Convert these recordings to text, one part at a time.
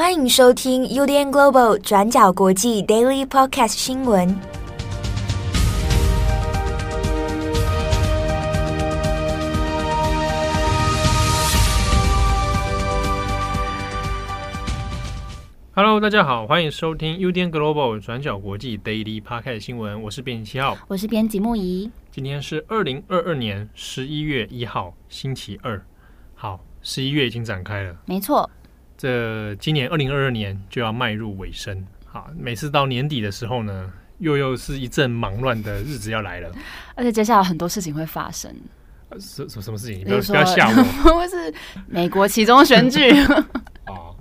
欢迎收听 UDN Global 转角国际 Daily Podcast 新闻。Hello，大家好，欢迎收听 UDN Global 转角国际 Daily Podcast 新闻。我是编辑七号，我是编辑木仪。今天是二零二二年十一月一号，星期二。好，十一月已经展开了，没错。这今年二零二二年就要迈入尾声。好，每次到年底的时候呢，又又是一阵忙乱的日子要来了。而且接下来很多事情会发生。什什什么事情？你不要不要吓我。不是美国其中选举。哦，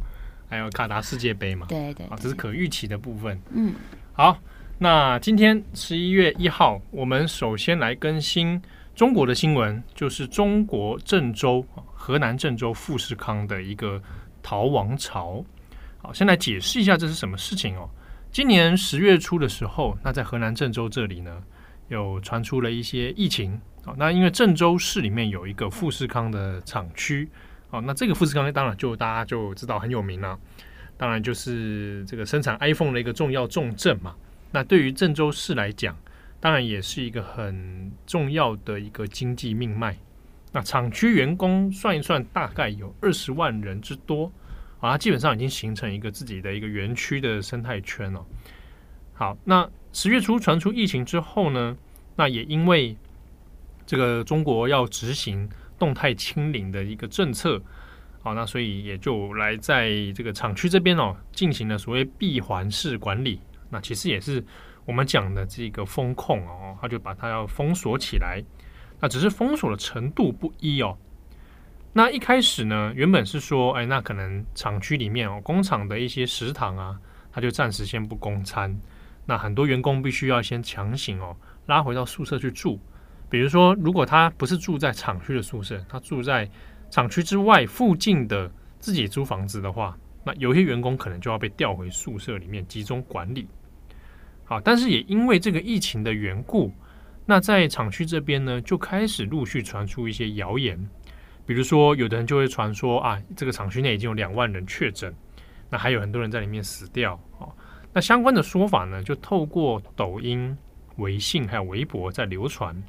还有卡达世界杯嘛？对对，对。啊，这是可预期的部分。嗯。好。那今天十一月一号，我们首先来更新中国的新闻，就是中国郑州河南郑州富士康的一个逃亡潮。好，先来解释一下这是什么事情哦。今年十月初的时候，那在河南郑州这里呢，有传出了一些疫情。好，那因为郑州市里面有一个富士康的厂区，好，那这个富士康当然就大家就知道很有名了，当然就是这个生产 iPhone 的一个重要重镇嘛。那对于郑州市来讲，当然也是一个很重要的一个经济命脉。那厂区员工算一算，大概有二十万人之多啊，它基本上已经形成一个自己的一个园区的生态圈了。好，那十月初传出疫情之后呢，那也因为这个中国要执行动态清零的一个政策，好，那所以也就来在这个厂区这边哦，进行了所谓闭环式管理。那其实也是我们讲的这个封控哦，他就把它要封锁起来。那只是封锁的程度不一哦。那一开始呢，原本是说，哎，那可能厂区里面哦，工厂的一些食堂啊，他就暂时先不供餐。那很多员工必须要先强行哦拉回到宿舍去住。比如说，如果他不是住在厂区的宿舍，他住在厂区之外附近的自己租房子的话，那有些员工可能就要被调回宿舍里面集中管理。好，但是也因为这个疫情的缘故，那在厂区这边呢，就开始陆续传出一些谣言，比如说有的人就会传说啊，这个厂区内已经有两万人确诊，那还有很多人在里面死掉。哦，那相关的说法呢，就透过抖音、微信还有微博在流传。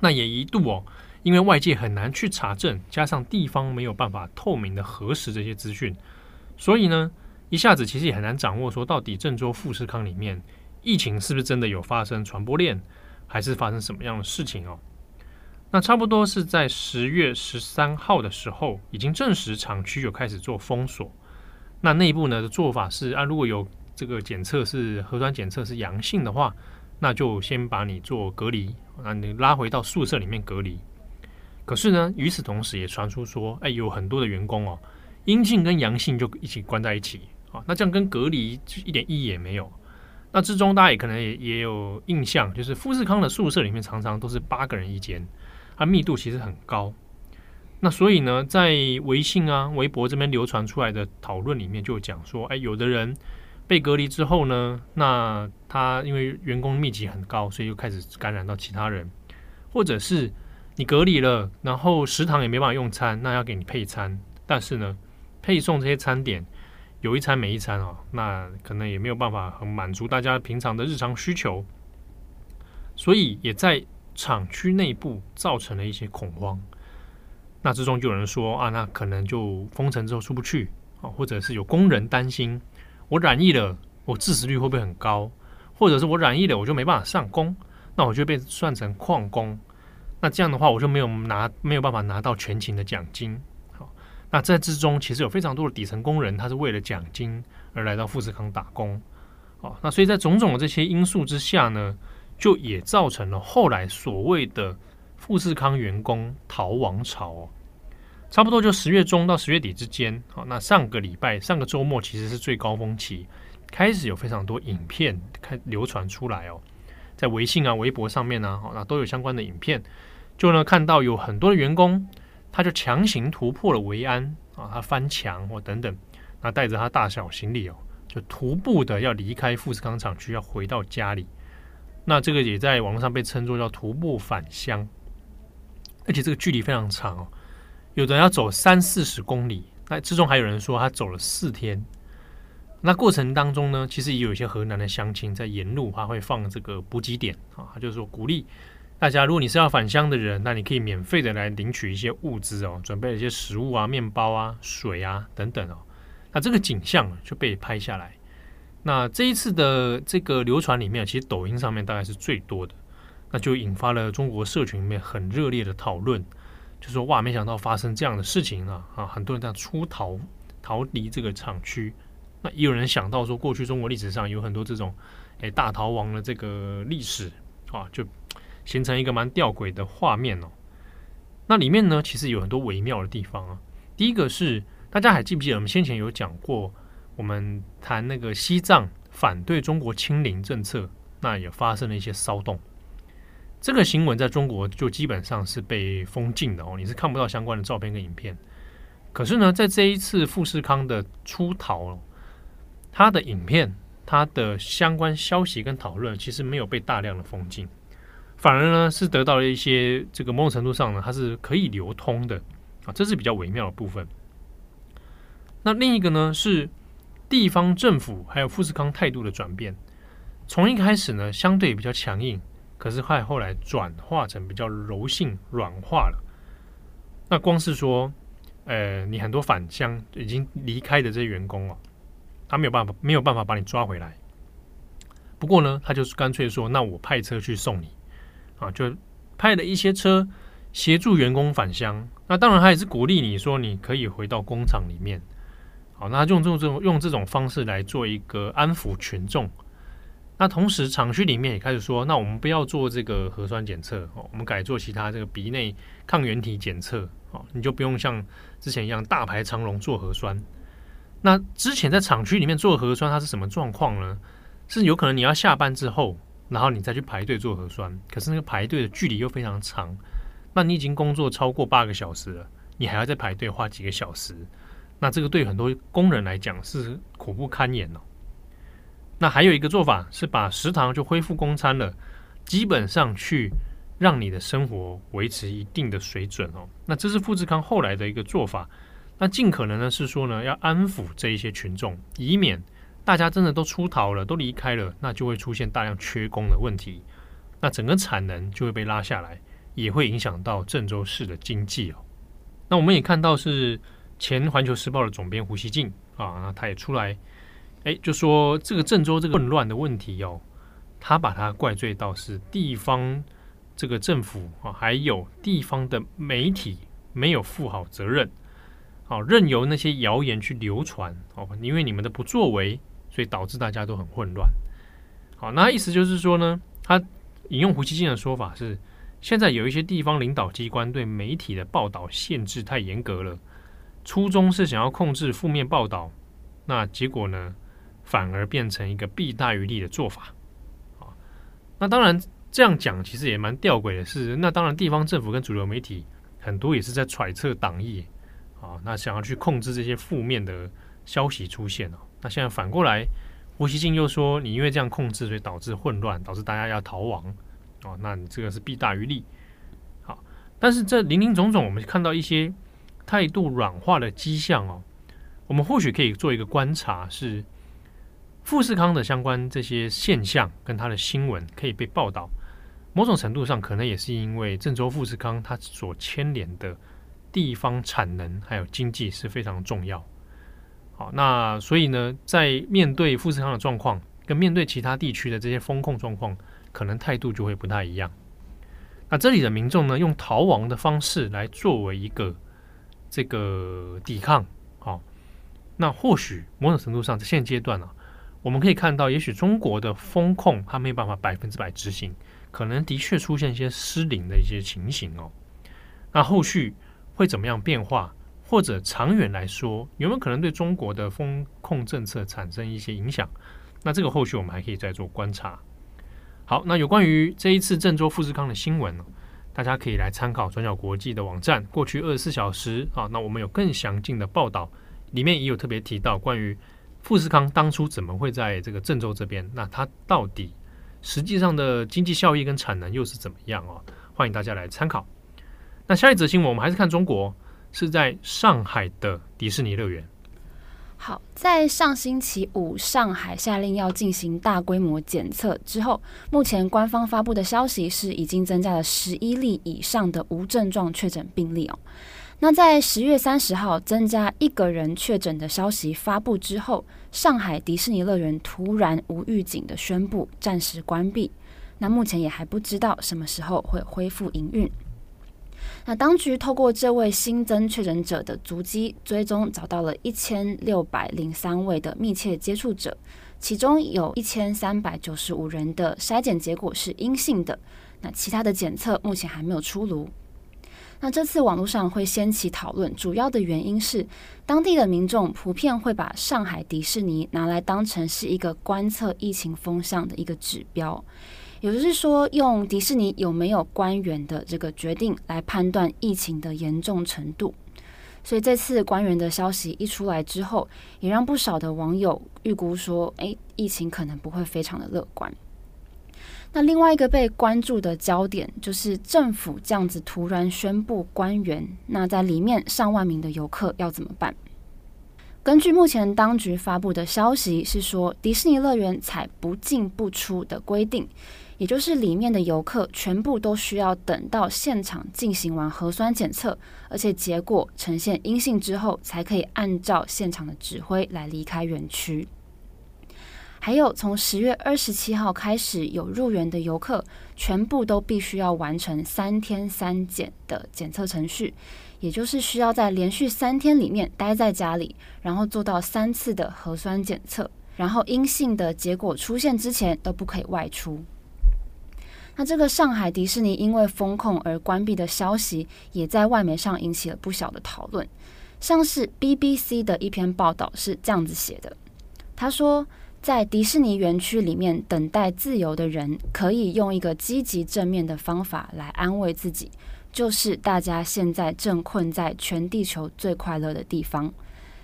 那也一度哦，因为外界很难去查证，加上地方没有办法透明的核实这些资讯，所以呢，一下子其实也很难掌握说到底郑州富士康里面。疫情是不是真的有发生传播链，还是发生什么样的事情哦？那差不多是在十月十三号的时候，已经证实厂区有开始做封锁。那内部呢的做法是啊，如果有这个检测是核酸检测是阳性的话，那就先把你做隔离，啊，你拉回到宿舍里面隔离。可是呢，与此同时也传出说，哎，有很多的员工哦，阴性跟阳性就一起关在一起啊，那这样跟隔离一点意义也没有。那之中，大家也可能也也有印象，就是富士康的宿舍里面常常都是八个人一间，它密度其实很高。那所以呢，在微信啊、微博这边流传出来的讨论里面，就讲说，哎，有的人被隔离之后呢，那他因为员工密集很高，所以又开始感染到其他人，或者是你隔离了，然后食堂也没办法用餐，那要给你配餐，但是呢，配送这些餐点。有一餐没一餐哦，那可能也没有办法很满足大家平常的日常需求，所以也在厂区内部造成了一些恐慌。那之中就有人说啊，那可能就封城之后出不去啊，或者是有工人担心我染疫了，我致死率会不会很高？或者是我染疫了，我就没办法上工，那我就被算成旷工，那这样的话我就没有拿没有办法拿到全勤的奖金。好那在之中，其实有非常多的底层工人，他是为了奖金而来到富士康打工，哦，那所以在种种的这些因素之下呢，就也造成了后来所谓的富士康员工逃亡潮哦，差不多就十月中到十月底之间，好，那上个礼拜、上个周末其实是最高峰期，开始有非常多影片开流传出来哦，在微信啊、微博上面呢，好，那都有相关的影片，就呢看到有很多的员工。他就强行突破了维安啊，他翻墙或等等，那带着他大小行李哦，就徒步的要离开富士康厂区，要回到家里。那这个也在网络上被称作叫徒步返乡，而且这个距离非常长哦，有的人要走三四十公里，那之中还有人说他走了四天。那过程当中呢，其实也有一些河南的乡亲在沿路，他会放这个补给点啊，他就是说鼓励大家，如果你是要返乡的人，那你可以免费的来领取一些物资哦，准备一些食物啊、面包啊、水啊等等哦。那这个景象就被拍下来。那这一次的这个流传里面，其实抖音上面大概是最多的，那就引发了中国社群里面很热烈的讨论，就说哇，没想到发生这样的事情啊啊！很多人在出逃逃离这个厂区。那也有人想到说，过去中国历史上有很多这种诶大逃亡的这个历史啊，就形成一个蛮吊诡的画面哦。那里面呢，其实有很多微妙的地方啊。第一个是大家还记不记得我们先前有讲过？我们谈那个西藏反对中国清零政策，那也发生了一些骚动。这个新闻在中国就基本上是被封禁的哦，你是看不到相关的照片跟影片。可是呢，在这一次富士康的出逃，它的影片、它的相关消息跟讨论，其实没有被大量的封禁，反而呢是得到了一些这个某种程度上呢，它是可以流通的啊，这是比较微妙的部分。那另一个呢是。地方政府还有富士康态度的转变，从一开始呢相对比较强硬，可是快后来转化成比较柔性软化了。那光是说，呃，你很多返乡已经离开的这些员工哦，他没有办法没有办法把你抓回来。不过呢，他就是干脆说，那我派车去送你啊，就派了一些车协助员工返乡。那当然，他也是鼓励你说，你可以回到工厂里面。好，那用这种用这种方式来做一个安抚群众。那同时，厂区里面也开始说，那我们不要做这个核酸检测哦，我们改做其他这个鼻内抗原体检测哦，你就不用像之前一样大排长龙做核酸。那之前在厂区里面做核酸，它是什么状况呢？是有可能你要下班之后，然后你再去排队做核酸，可是那个排队的距离又非常长，那你已经工作超过八个小时了，你还要再排队花几个小时。那这个对很多工人来讲是苦不堪言哦。那还有一个做法是把食堂就恢复供餐了，基本上去让你的生活维持一定的水准哦。那这是富士康后来的一个做法。那尽可能呢是说呢要安抚这一些群众，以免大家真的都出逃了、都离开了，那就会出现大量缺工的问题。那整个产能就会被拉下来，也会影响到郑州市的经济哦。那我们也看到是。前《环球时报》的总编胡锡进啊，他也出来，哎，就说这个郑州这个混乱的问题哦，他把它怪罪到是地方这个政府啊，还有地方的媒体没有负好责任，啊，任由那些谣言去流传哦，因为你们的不作为，所以导致大家都很混乱。好，那意思就是说呢，他引用胡锡进的说法是，现在有一些地方领导机关对媒体的报道限制太严格了。初衷是想要控制负面报道，那结果呢，反而变成一个弊大于利的做法。啊，那当然这样讲其实也蛮吊诡的是，那当然地方政府跟主流媒体很多也是在揣测党意啊，那想要去控制这些负面的消息出现哦。那现在反过来，胡锡进又说，你因为这样控制，所以导致混乱，导致大家要逃亡哦，那你这个是弊大于利。好，但是这林林总总，我们看到一些。态度软化的迹象哦，我们或许可以做一个观察，是富士康的相关这些现象跟它的新闻可以被报道，某种程度上可能也是因为郑州富士康它所牵连的地方产能还有经济是非常重要。好，那所以呢，在面对富士康的状况跟面对其他地区的这些风控状况，可能态度就会不太一样。那这里的民众呢，用逃亡的方式来作为一个。这个抵抗，好，那或许某种程度上，在现阶段呢、我们可以看到，也许中国的风控它没有办法百分之百执行，可能的确出现一些失灵的一些情形哦。那后续会怎么样变化，或者长远来说，有没有可能对中国的风控政策产生一些影响？那这个后续我们还可以再做观察。好，那有关于这一次郑州富士康的新闻呢？大家可以来参考转角国际的网站，过去二十四小时啊，那我们有更详尽的报道，里面也有特别提到关于富士康当初怎么会在这个郑州这边，那它到底实际上的经济效益跟产能又是怎么样啊？欢迎大家来参考。那下一则新闻，我们还是看中国，是在上海的迪士尼乐园。好，在上星期五，上海下令要进行大规模检测之后，目前官方发布的消息是已经增加了十一例以上的无症状确诊病例哦。那在十月三十号增加一个人确诊的消息发布之后，上海迪士尼乐园突然无预警的宣布暂时关闭。那目前也还不知道什么时候会恢复营运。那当局透过这位新增确诊者的足迹追踪，找到了一千六百零三位的密切接触者，其中有一千三百九十五人的筛检结果是阴性的。那其他的检测目前还没有出炉。那这次网络上会掀起讨论，主要的原因是当地的民众普遍会把上海迪士尼拿来当成是一个观测疫情风向的一个指标。也就是说，用迪士尼有没有官员的这个决定来判断疫情的严重程度，所以这次官员的消息一出来之后，也让不少的网友预估说，诶，疫情可能不会非常的乐观。那另外一个被关注的焦点就是政府这样子突然宣布官员，那在里面上万名的游客要怎么办？根据目前当局发布的消息是说，迪士尼乐园采不进不出的规定。也就是里面的游客全部都需要等到现场进行完核酸检测，而且结果呈现阴性之后，才可以按照现场的指挥来离开园区。还有，从十月二十七号开始，有入园的游客全部都必须要完成三天三检的检测程序，也就是需要在连续三天里面待在家里，然后做到三次的核酸检测，然后阴性的结果出现之前都不可以外出。那这个上海迪士尼因为封控而关闭的消息，也在外媒上引起了不小的讨论。像是 BBC 的一篇报道是这样子写的：他说，在迪士尼园区里面等待自由的人，可以用一个积极正面的方法来安慰自己，就是大家现在正困在全地球最快乐的地方。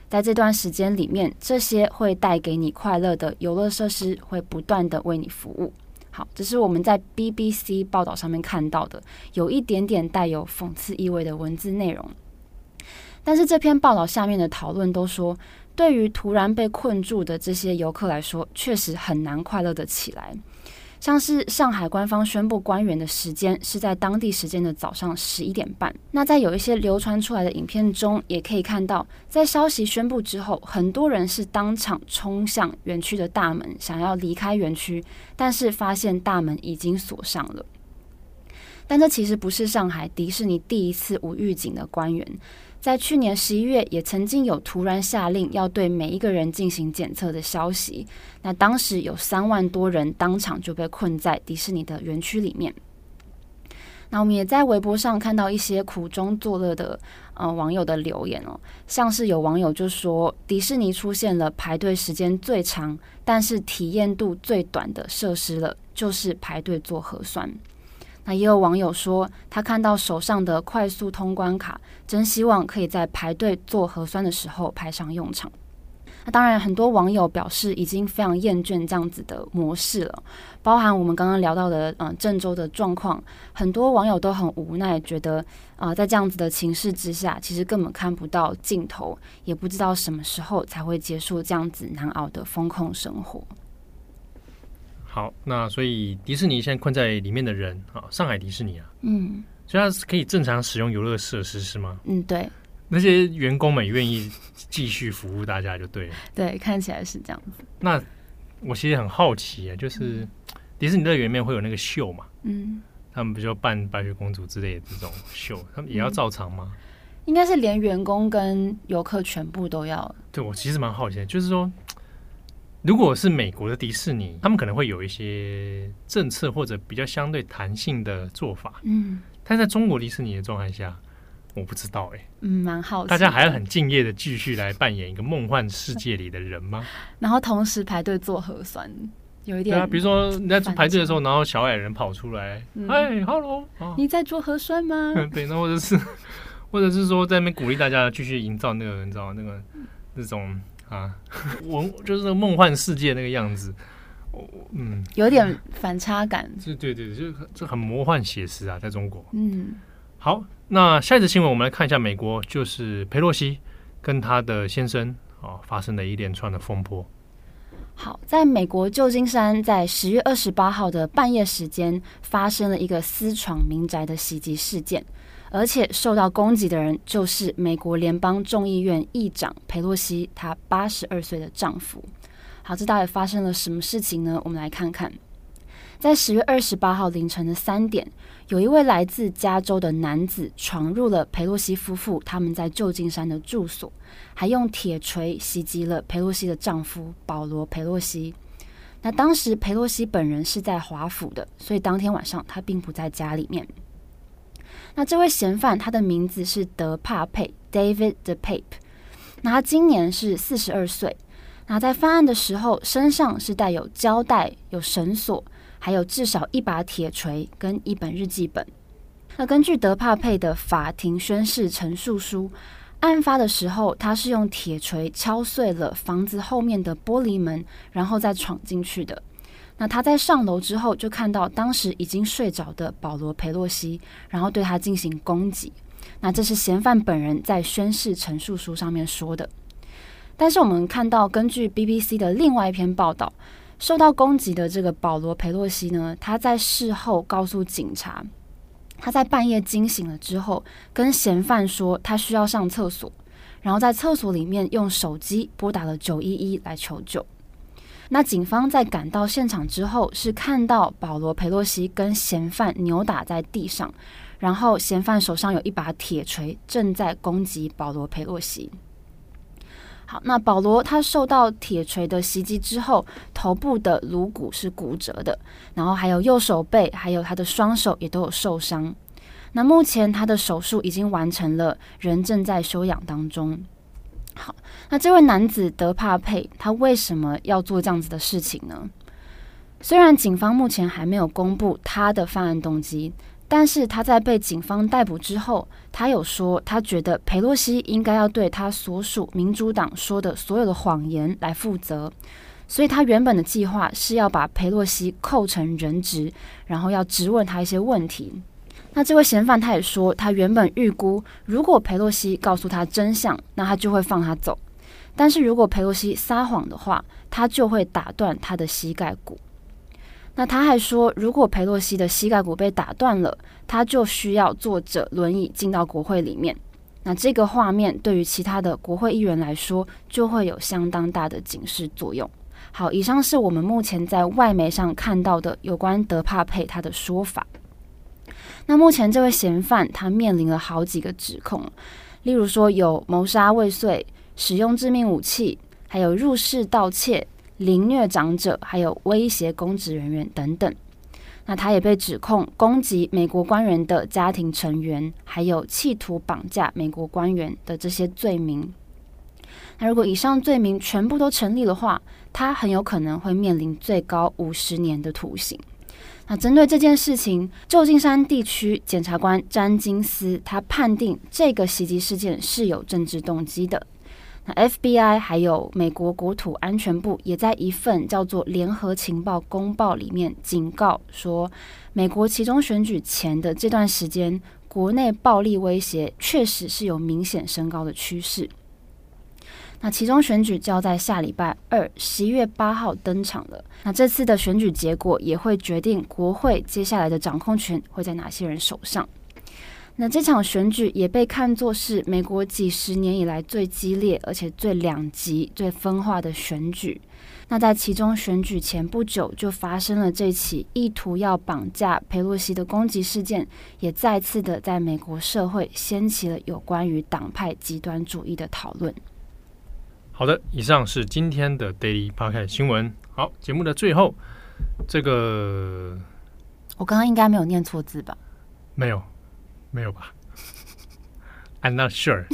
在这段时间里面，这些会带给你快乐的游乐设施会不断地为你服务。好，这是我们在 BBC 报道上面看到的，有一点点带有讽刺意味的文字内容。但是这篇报道下面的讨论都说，对于突然被困住的这些游客来说，确实很难快乐的起来。像是上海官方宣布官员的时间是在当地时间的早上十一点半。那在有一些流传出来的影片中，也可以看到，在消息宣布之后，很多人是当场冲向园区的大门，想要离开园区，但是发现大门已经锁上了。但这其实不是上海迪士尼第一次无预警的官员。在去年十一月，也曾经有突然下令要对每一个人进行检测的消息。那当时有三万多人当场就被困在迪士尼的园区里面。那我们也在微博上看到一些苦中作乐的呃网友的留言哦，像是有网友就说，迪士尼出现了排队时间最长，但是体验度最短的设施了，就是排队做核酸。那也有网友说，他看到手上的快速通关卡，真希望可以在排队做核酸的时候派上用场。那当然，很多网友表示已经非常厌倦这样子的模式了，包含我们刚刚聊到的，嗯，郑州的状况，很多网友都很无奈，觉得啊、在这样子的情势之下，其实根本看不到尽头，也不知道什么时候才会结束这样子难熬的封控生活。好，那所以迪士尼现在困在里面的人啊，上海迪士尼啊，嗯，所以它是可以正常使用游乐设施是吗？嗯，对，那些员工们愿意继续服务大家就对了。对，看起来是这样子。那我其实很好奇啊，就是迪士尼乐园里面会有那个秀嘛？嗯，他们不就扮白雪公主之类的这种秀，他们也要照常吗？嗯，应该是连员工跟游客全部都要。对，我其实蛮好奇的，就是说。如果是美国的迪士尼，他们可能会有一些政策或者比较相对弹性的做法。嗯，但在中国迪士尼的状态下，我不知道哎、欸。嗯，蛮好。大家还要很敬业的继续来扮演一个梦幻世界里的人吗？然后同时排队做核酸，有一点。对啊，比如说你在排队的时候，然后小矮人跑出来，哎，Hello，你在做核酸吗？对，那或者是，或者是说在那边鼓励大家继续营造那个，你知道那个那种。啊，文 就是那个梦幻世界那个样子，嗯，有点反差感。对对对，就就很魔幻写实啊，在中国。嗯，好，那下一则新闻，我们来看一下美国，就是佩洛西跟他的先生啊、哦、发生了一连串的风波。好，在美国旧金山，在十月二十八号的半夜时间，发生了一个私闯民宅的袭击事件，而且受到攻击的人就是美国联邦众议院议长佩洛西，她八十二岁的丈夫。好，这到底发生了什么事情呢？我们来看看。在十月二十八号凌晨的三点，有一位来自加州的男子闯入了佩洛西夫妇他们在旧金山的住所，还用铁锤袭击了佩洛西的丈夫保罗·佩洛西。那当时佩洛西本人是在华府的，所以当天晚上他并不在家里面。那这位嫌犯他的名字是德帕佩 （David DePape），那他今年是四十二岁。那在犯案的时候，身上是带有胶带、有绳索。还有至少一把铁锤跟一本日记本。那根据德帕佩的法庭宣誓陈述书，案发的时候，他是用铁锤敲碎了房子后面的玻璃门，然后再闯进去的。那他在上楼之后，就看到当时已经睡着的保罗·佩洛西，然后对他进行攻击。那这是嫌犯本人在宣誓陈述书上面说的。但是我们看到，根据 BBC 的另外一篇报道。受到攻击的这个保罗·佩洛西呢，他在事后告诉警察，他在半夜惊醒了之后，跟嫌犯说他需要上厕所，然后在厕所里面用手机拨打了九一一来求救。那警方在赶到现场之后，是看到保罗·佩洛西跟嫌犯扭打在地上，然后嫌犯手上有一把铁锤，正在攻击保罗·佩洛西。好，那保罗他受到铁锤的袭击之后，头部的颅骨是骨折的，然后还有右手背，还有他的双手也都有受伤。那目前他的手术已经完成了，人正在休养当中。好，那这位男子德帕佩，他为什么要做这样子的事情呢？虽然警方目前还没有公布他的犯案动机。但是他在被警方逮捕之后，他有说，他觉得裴洛西应该要对他所属民主党说的所有的谎言来负责，所以他原本的计划是要把裴洛西扣成人质，然后要质问他一些问题。那这位嫌犯他也说，他原本预估，如果佩洛西告诉他真相，那他就会放他走；但是如果佩洛西撒谎的话，他就会打断他的膝盖骨。那他还说，如果佩洛西的膝盖骨被打断了，他就需要坐着轮椅进到国会里面。那这个画面对于其他的国会议员来说，就会有相当大的警示作用。好，以上是我们目前在外媒上看到的有关德帕佩他的说法。那目前这位嫌犯他面临了好几个指控，例如说有谋杀未遂、使用致命武器，还有入室盗窃。凌虐长者，还有威胁公职人员等等。那他也被指控攻击美国官员的家庭成员，还有企图绑架美国官员的这些罪名。那如果以上罪名全部都成立的话，他很有可能会面临最高五十年的徒刑。那针对这件事情，旧金山地区检察官詹金斯他判定这个袭击事件是有政治动机的。那 FBI 还有美国国土安全部也在一份叫做《联合情报公报》里面警告说，美国其中选举前的这段时间，国内暴力威胁确实是有明显升高的趋势。那其中选举就要在下礼拜二，十一月八号登场了。那这次的选举结果也会决定国会接下来的掌控权会在哪些人手上。那这场选举也被看作是美国几十年以来最激烈，而且最两极、最分化的选举。那在其中选举前不久，就发生了这起意图要绑架佩洛西的攻击事件，也再次的在美国社会掀起了有关于党派极端主义的讨论。好的，以上是今天的 Daily Podcast 新闻。好，节目的最后，这个我刚刚应该没有念错字吧？没有。没有吧？I'm not sure，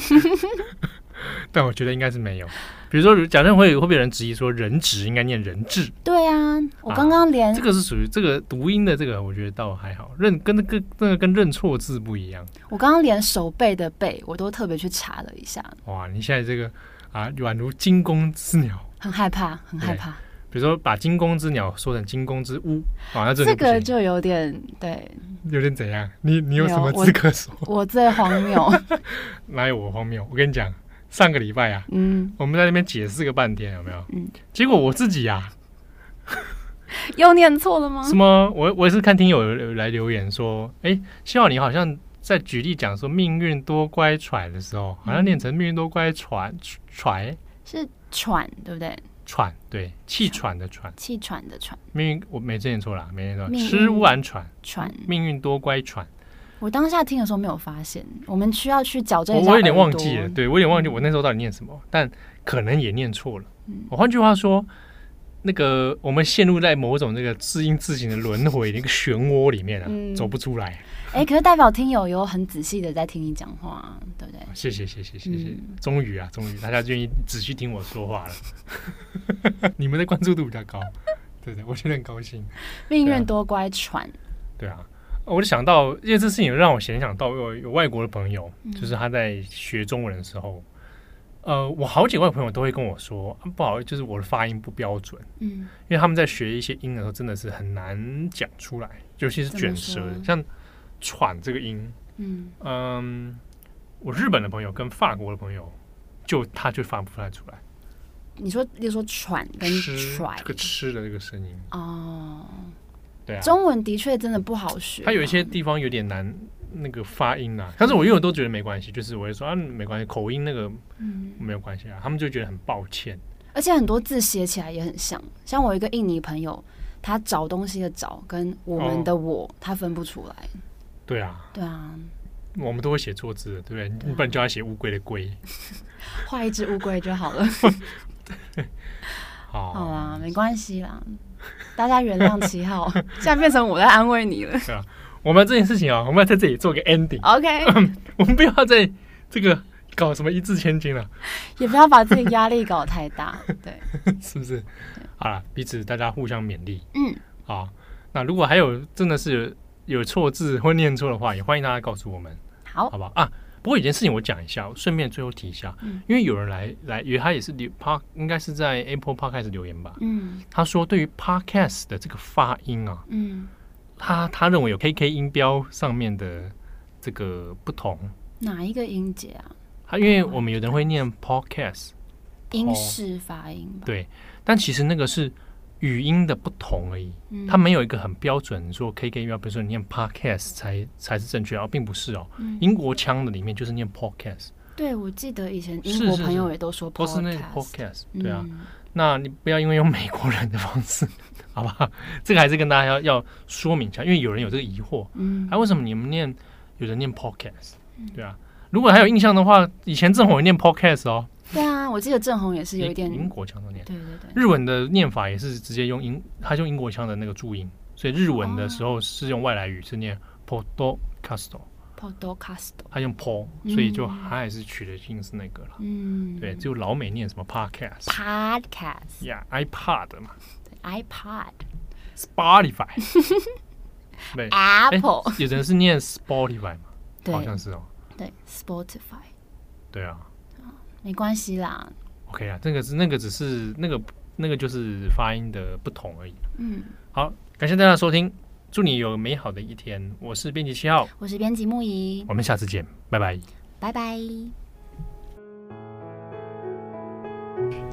但我觉得应该是没有。比如说，假设会会不会有人质疑说“人质”应该念“人质”？对啊，我刚刚连、啊、这个是属于这个读音的这个，我觉得倒还好。认跟那个那个跟认错字不一样。我刚刚连手背的“背”我都特别去查了一下。哇，你现在这个啊，宛如惊弓之鸟，很害怕，很害怕。比如说把惊弓之鸟说成惊弓之屋，啊，那这这个就有点对，有点怎样？你你有什么资格说？我，我最荒谬，哪有我荒谬？我跟你讲，上个礼拜啊，嗯，我们在那边解释个半天，有没有？嗯，结果我自己呀、啊，又念错了吗？什么？我我也是看听友来留言说，哎、欸，希望你好像在举例讲说命运多乖舛的时候，好像念成命运多乖舛舛是喘，对不对？喘，对，气喘的喘，气喘的喘。命运，我没这念错了，没念错。吃完喘，喘。命运多乖喘。我当下听的时候没有发现，我们需要去矫正一下。我我有点忘记了，对我有点忘记我那时候到底念什么，嗯、但可能也念错了。嗯、我换句话说，那个我们陷入在某种那个字音字形的轮回的一个漩涡里面啊，嗯、走不出来。哎、欸，可是代表听友有很仔细的在听你讲话，对不对？谢谢谢谢谢谢，终于、嗯、啊，终于大家愿意仔细听我说话了。你们的关注度比较高，对对，我觉得很高兴。命运多乖舛。对啊，我就想到，因为这事情让我联想到有有外国的朋友，嗯、就是他在学中文的时候，呃，我好几位朋友都会跟我说，啊、不好意思，就是我的发音不标准，嗯，因为他们在学一些音的时候，真的是很难讲出来，尤其是卷舌，像。喘这个音，嗯。嗯，我日本的朋友跟法国的朋友，就他就发不出来出来。你说，例如说喘跟喘，这个吃的这个声音。哦，对啊，中文的确真的不好学，它有一些地方有点难那个发音啊。但是我因为我都觉得没关系，就是我会说啊没关系，口音那个嗯没有关系啊，他们就觉得很抱歉。而且很多字写起来也很像，像我一个印尼朋友，他找东西的找跟我们的我，他分不出来。对啊，对啊，我们都会写错字的，对不对？你不然叫他写乌龟的龟，画一只乌龟就好了。好，好啦，没关系啦，大家原谅七号。现在变成我在安慰你了。对啊，我们这件事情啊，我们要在这里做个 ending。OK，我们不要再这个搞什么一字千金了，也不要把自己压力搞太大。对，是不是？好了，彼此大家互相勉励。嗯，好。那如果还有真的是。有错字或念错的话，也欢迎大家告诉我们，好，好吧？啊，不过有件事情我讲一下，顺便最后提一下，嗯、因为有人来来，因为他也是留 Park，应该是在 Apple Podcast 留言吧？嗯，他说对于 Podcast 的这个发音啊，嗯，他他认为有 KK 音标上面的这个不同，哪一个音节啊？他因为我们有人会念 Podcast，英式发音吧？对，但其实那个是。语音的不同而已，嗯、它没有一个很标准说 K K 音标，比如说你念 podcast 才才是正确哦，并不是哦。嗯、英国腔的里面就是念 podcast。对，我记得以前英国朋友也都说 podcast，是是是都是那个 podcast。对啊，嗯、那你不要因为用美国人的方式，好不好？这个还是跟大家要要说明一下，因为有人有这个疑惑，嗯，哎、啊，为什么你们念有人念 podcast？对啊，如果还有印象的话，以前正红也念 podcast 哦。对啊，我记得正红也是有一点英国腔的念，对对对，日文的念法也是直接用英，他用英国腔的那个注音，所以日文的时候是用外来语是念 podcast，podcast，他用 po，所以就他还是取的音是那个了，嗯，对，只有老美念什么 podcast，podcast，呀，iPad 嘛，对，iPad，Spotify，对，Apple，有人是念 Spotify 嘛，好像是哦，对，Spotify，对啊。没关系啦，OK 啊，这个是那个只是那个那个就是发音的不同而已。嗯，好，感谢大家收听，祝你有美好的一天。我是编辑七号，我是编辑木仪，我们下次见，拜拜，拜拜。